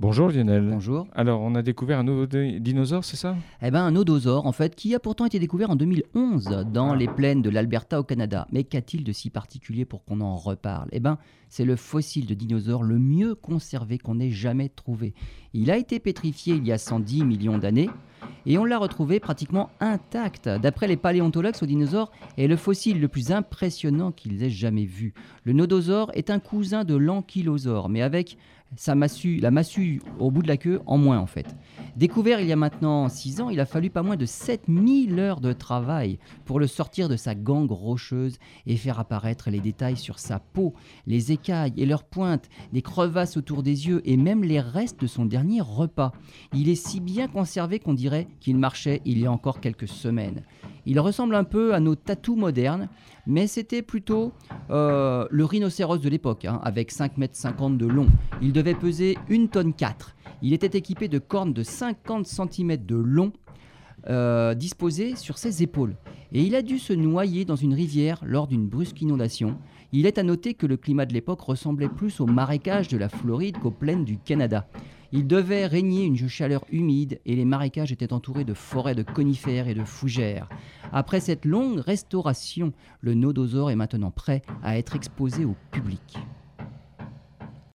Bonjour Lionel. Bonjour. Alors, on a découvert un nouveau dinosaure, c'est ça? Eh bien, un odosaure, en fait, qui a pourtant été découvert en 2011 dans les plaines de l'Alberta au Canada. Mais qu'a-t-il de si particulier pour qu'on en reparle? Eh bien, c'est le fossile de dinosaure le mieux conservé qu'on ait jamais trouvé. Il a été pétrifié il y a 110 millions d'années et on l'a retrouvé pratiquement intact. D'après les paléontologues, ce dinosaure est le fossile le plus impressionnant qu'ils aient jamais vu. Le nodosaure est un cousin de l'ankylosaure, mais avec sa massue, la massue au bout de la queue en moins en fait. Découvert il y a maintenant 6 ans, il a fallu pas moins de 7000 heures de travail pour le sortir de sa gangue rocheuse et faire apparaître les détails sur sa peau, les écailles et leurs pointes, les crevasses autour des yeux et même les restes de son dernier repas. Il est si bien conservé qu'on dirait qu'il marchait il y a encore quelques semaines. Il ressemble un peu à nos tatous modernes, mais c'était plutôt euh, le rhinocéros de l'époque, hein, avec 5,50 m de long. Devait peser 1 tonne 4. Il était équipé de cornes de 50 cm de long euh, disposées sur ses épaules. Et il a dû se noyer dans une rivière lors d'une brusque inondation. Il est à noter que le climat de l'époque ressemblait plus aux marécages de la Floride qu'aux plaines du Canada. Il devait régner une chaleur humide et les marécages étaient entourés de forêts de conifères et de fougères. Après cette longue restauration, le nodosaure est maintenant prêt à être exposé au public.